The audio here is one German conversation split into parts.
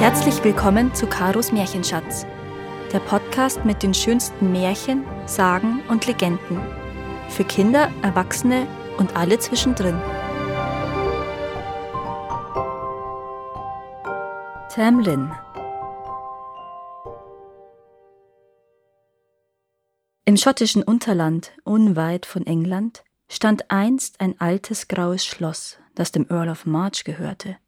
Herzlich willkommen zu Karos Märchenschatz, der Podcast mit den schönsten Märchen, Sagen und Legenden. Für Kinder, Erwachsene und alle zwischendrin. Tamlin Im schottischen Unterland, unweit von England, stand einst ein altes graues Schloss, das dem Earl of March gehörte.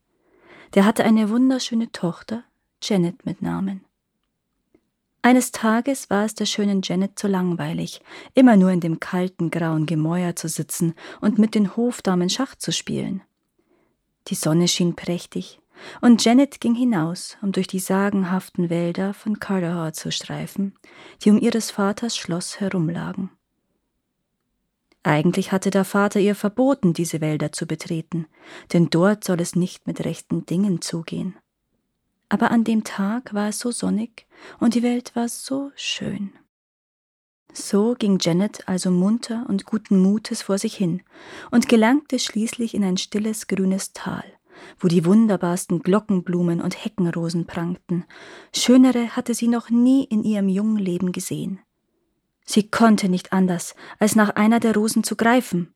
Der hatte eine wunderschöne Tochter, Janet mit Namen. Eines Tages war es der schönen Janet zu langweilig, immer nur in dem kalten, grauen Gemäuer zu sitzen und mit den Hofdamen Schach zu spielen. Die Sonne schien prächtig, und Janet ging hinaus, um durch die sagenhaften Wälder von Cardahor zu streifen, die um ihres Vaters Schloss herumlagen. Eigentlich hatte der Vater ihr verboten, diese Wälder zu betreten, denn dort soll es nicht mit rechten Dingen zugehen. Aber an dem Tag war es so sonnig und die Welt war so schön. So ging Janet also munter und guten Mutes vor sich hin und gelangte schließlich in ein stilles grünes Tal, wo die wunderbarsten Glockenblumen und Heckenrosen prangten. Schönere hatte sie noch nie in ihrem jungen Leben gesehen. Sie konnte nicht anders, als nach einer der Rosen zu greifen.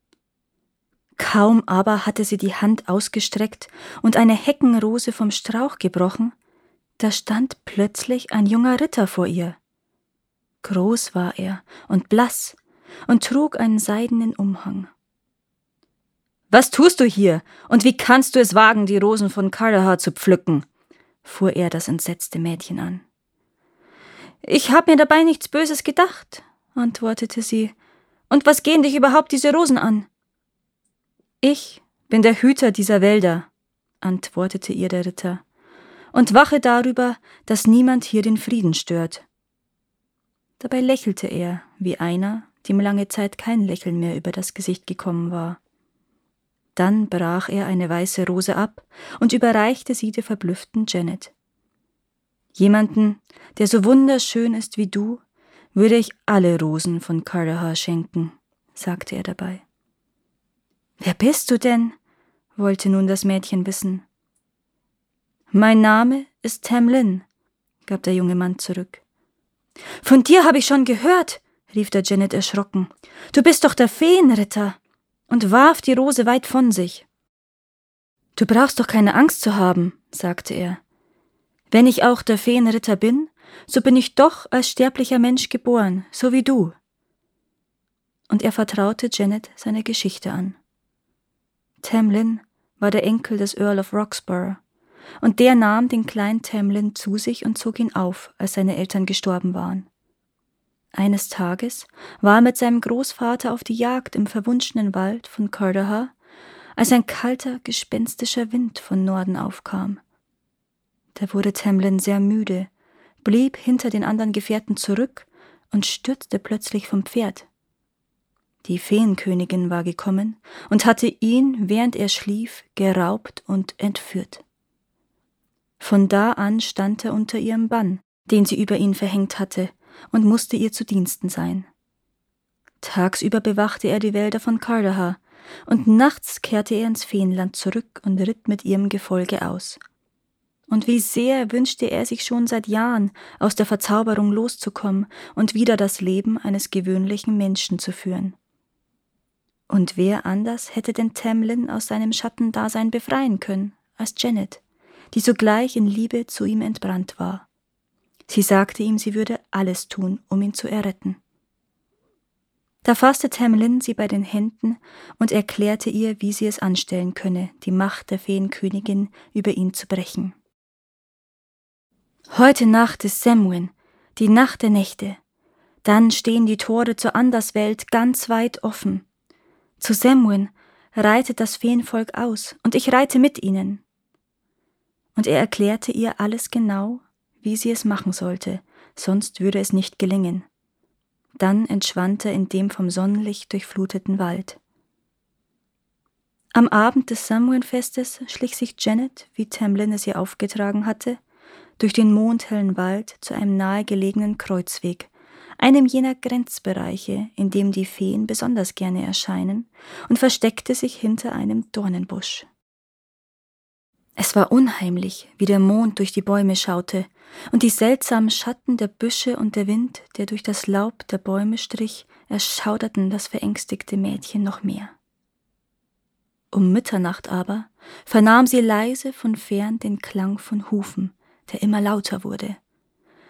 Kaum aber hatte sie die Hand ausgestreckt und eine Heckenrose vom Strauch gebrochen, da stand plötzlich ein junger Ritter vor ihr. Groß war er und blass und trug einen seidenen Umhang. Was tust du hier und wie kannst du es wagen, die Rosen von Cardahar zu pflücken? fuhr er das entsetzte Mädchen an. Ich hab mir dabei nichts Böses gedacht, antwortete sie. Und was gehen dich überhaupt diese Rosen an? Ich bin der Hüter dieser Wälder, antwortete ihr der Ritter, und wache darüber, dass niemand hier den Frieden stört. Dabei lächelte er, wie einer, dem lange Zeit kein Lächeln mehr über das Gesicht gekommen war. Dann brach er eine weiße Rose ab und überreichte sie der verblüfften Janet. Jemanden, der so wunderschön ist wie du, würde ich alle Rosen von Cardahar schenken, sagte er dabei. Wer bist du denn? wollte nun das Mädchen wissen. Mein Name ist Tamlin, gab der junge Mann zurück. Von dir habe ich schon gehört, rief der Janet erschrocken. Du bist doch der Feenritter und warf die Rose weit von sich. Du brauchst doch keine Angst zu haben, sagte er. Wenn ich auch der Feenritter bin, so bin ich doch als sterblicher Mensch geboren, so wie du. Und er vertraute Janet seine Geschichte an. Tamlin war der Enkel des Earl of Roxburgh, und der nahm den kleinen Tamlin zu sich und zog ihn auf, als seine Eltern gestorben waren. Eines Tages war er mit seinem Großvater auf die Jagd im verwunschenen Wald von Cardahar, als ein kalter, gespenstischer Wind von Norden aufkam. Da wurde Tamlin sehr müde blieb hinter den anderen Gefährten zurück und stürzte plötzlich vom Pferd. Die Feenkönigin war gekommen und hatte ihn, während er schlief, geraubt und entführt. Von da an stand er unter ihrem Bann, den sie über ihn verhängt hatte, und musste ihr zu Diensten sein. Tagsüber bewachte er die Wälder von Cardahar, und nachts kehrte er ins Feenland zurück und ritt mit ihrem Gefolge aus. Und wie sehr wünschte er sich schon seit Jahren, aus der Verzauberung loszukommen und wieder das Leben eines gewöhnlichen Menschen zu führen. Und wer anders hätte den Tamlin aus seinem Schattendasein befreien können, als Janet, die sogleich in Liebe zu ihm entbrannt war. Sie sagte ihm, sie würde alles tun, um ihn zu erretten. Da fasste Tamlin sie bei den Händen und erklärte ihr, wie sie es anstellen könne, die Macht der Feenkönigin über ihn zu brechen. Heute Nacht ist Samhain, die Nacht der Nächte. Dann stehen die Tore zur Anderswelt ganz weit offen. Zu Samhain reitet das Feenvolk aus, und ich reite mit ihnen. Und er erklärte ihr alles genau, wie sie es machen sollte, sonst würde es nicht gelingen. Dann entschwand er in dem vom Sonnenlicht durchfluteten Wald. Am Abend des Samhain-Festes schlich sich Janet, wie Tamlin es ihr aufgetragen hatte, durch den mondhellen Wald zu einem nahegelegenen Kreuzweg, einem jener Grenzbereiche, in dem die Feen besonders gerne erscheinen, und versteckte sich hinter einem Dornenbusch. Es war unheimlich, wie der Mond durch die Bäume schaute, und die seltsamen Schatten der Büsche und der Wind, der durch das Laub der Bäume strich, erschauderten das verängstigte Mädchen noch mehr. Um Mitternacht aber vernahm sie leise von fern den Klang von Hufen, der immer lauter wurde.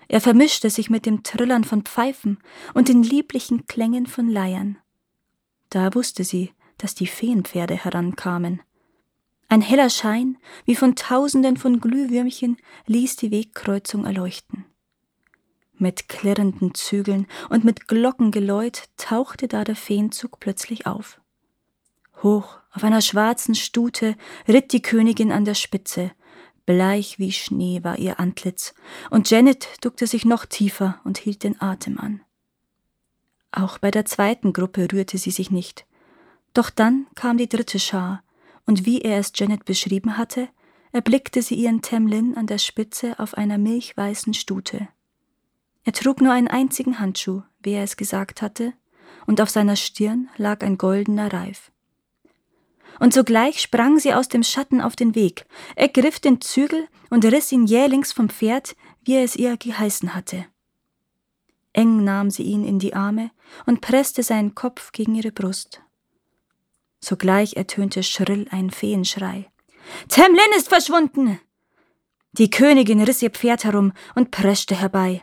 Er vermischte sich mit dem Trillern von Pfeifen und den lieblichen Klängen von Leiern. Da wusste sie, dass die Feenpferde herankamen. Ein heller Schein, wie von Tausenden von Glühwürmchen, ließ die Wegkreuzung erleuchten. Mit klirrenden Zügeln und mit Glockengeläut tauchte da der Feenzug plötzlich auf. Hoch auf einer schwarzen Stute ritt die Königin an der Spitze, bleich wie Schnee war ihr Antlitz, und Janet duckte sich noch tiefer und hielt den Atem an. Auch bei der zweiten Gruppe rührte sie sich nicht. Doch dann kam die dritte Schar, und wie er es Janet beschrieben hatte, erblickte sie ihren Temlin an der Spitze auf einer milchweißen Stute. Er trug nur einen einzigen Handschuh, wie er es gesagt hatte, und auf seiner Stirn lag ein goldener Reif. Und sogleich sprang sie aus dem Schatten auf den Weg, ergriff den Zügel und riss ihn jählings vom Pferd, wie er es ihr geheißen hatte. Eng nahm sie ihn in die Arme und presste seinen Kopf gegen ihre Brust. Sogleich ertönte schrill ein Feenschrei. Temlin ist verschwunden! Die Königin riss ihr Pferd herum und preschte herbei.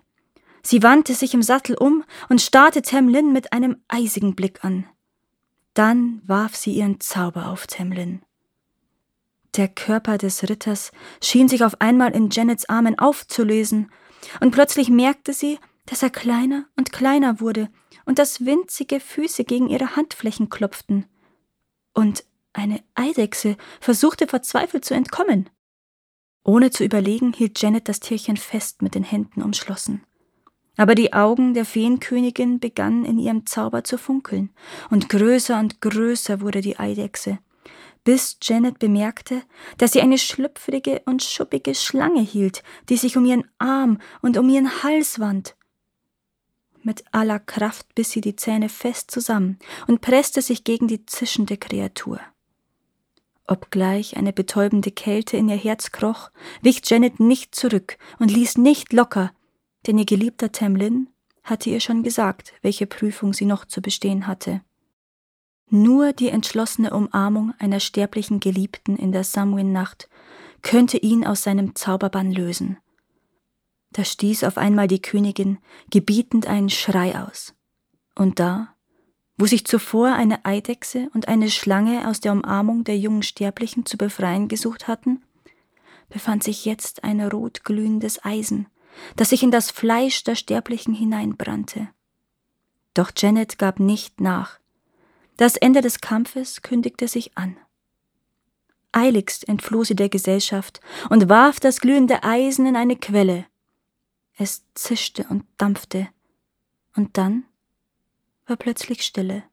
Sie wandte sich im Sattel um und starrte Temlin mit einem eisigen Blick an. Dann warf sie ihren Zauber auf Temlin. Der Körper des Ritters schien sich auf einmal in Janets Armen aufzulösen, und plötzlich merkte sie, dass er kleiner und kleiner wurde und dass winzige Füße gegen ihre Handflächen klopften und eine Eidechse versuchte verzweifelt zu entkommen. Ohne zu überlegen, hielt Janet das Tierchen fest mit den Händen umschlossen. Aber die Augen der Feenkönigin begannen in ihrem Zauber zu funkeln, und größer und größer wurde die Eidechse, bis Janet bemerkte, dass sie eine schlüpfrige und schuppige Schlange hielt, die sich um ihren Arm und um ihren Hals wand. Mit aller Kraft biss sie die Zähne fest zusammen und presste sich gegen die zischende Kreatur. Obgleich eine betäubende Kälte in ihr Herz kroch, wich Janet nicht zurück und ließ nicht locker, denn ihr geliebter Temlin hatte ihr schon gesagt, welche Prüfung sie noch zu bestehen hatte. Nur die entschlossene Umarmung einer sterblichen Geliebten in der Samhain-Nacht könnte ihn aus seinem Zauberbann lösen. Da stieß auf einmal die Königin gebietend einen Schrei aus. Und da, wo sich zuvor eine Eidechse und eine Schlange aus der Umarmung der jungen Sterblichen zu befreien gesucht hatten, befand sich jetzt ein rotglühendes Eisen, das sich in das Fleisch der Sterblichen hineinbrannte. Doch Janet gab nicht nach. Das Ende des Kampfes kündigte sich an. Eiligst entfloh sie der Gesellschaft und warf das glühende Eisen in eine Quelle, es zischte und dampfte, und dann war plötzlich Stille.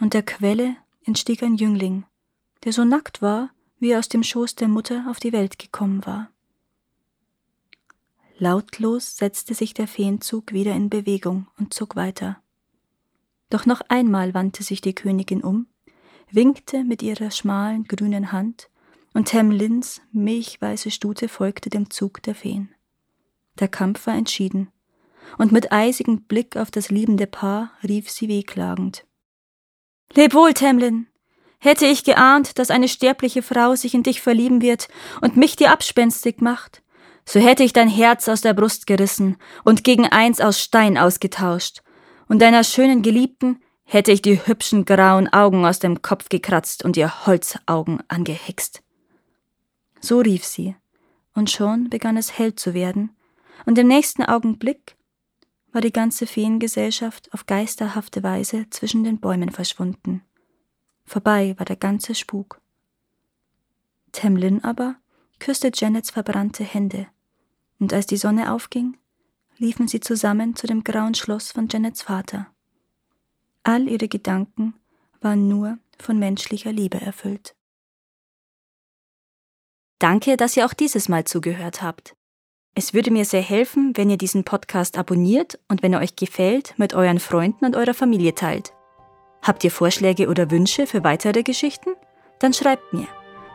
Und der Quelle entstieg ein Jüngling, der so nackt war, wie er aus dem Schoß der Mutter auf die Welt gekommen war. Lautlos setzte sich der Feenzug wieder in Bewegung und zog weiter. Doch noch einmal wandte sich die Königin um, winkte mit ihrer schmalen grünen Hand, und Temlins milchweiße Stute folgte dem Zug der Feen. Der Kampf war entschieden, und mit eisigem Blick auf das liebende Paar rief sie wehklagend. Leb wohl, Temlin! Hätte ich geahnt, dass eine sterbliche Frau sich in dich verlieben wird und mich dir abspenstig macht, so hätte ich dein Herz aus der Brust gerissen und gegen eins aus Stein ausgetauscht, und deiner schönen Geliebten hätte ich die hübschen grauen Augen aus dem Kopf gekratzt und ihr Holzaugen angehext. So rief sie, und schon begann es hell zu werden, und im nächsten Augenblick war die ganze Feengesellschaft auf geisterhafte Weise zwischen den Bäumen verschwunden. Vorbei war der ganze Spuk. Temlin aber küsste Janets verbrannte Hände, und als die Sonne aufging, liefen sie zusammen zu dem grauen Schloss von Janets Vater. All ihre Gedanken waren nur von menschlicher Liebe erfüllt. Danke, dass ihr auch dieses Mal zugehört habt. Es würde mir sehr helfen, wenn ihr diesen Podcast abonniert und wenn er euch gefällt, mit euren Freunden und eurer Familie teilt. Habt ihr Vorschläge oder Wünsche für weitere Geschichten? Dann schreibt mir.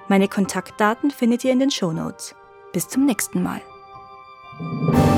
Meine Kontaktdaten findet ihr in den Shownotes. Bis zum nächsten Mal. Bye.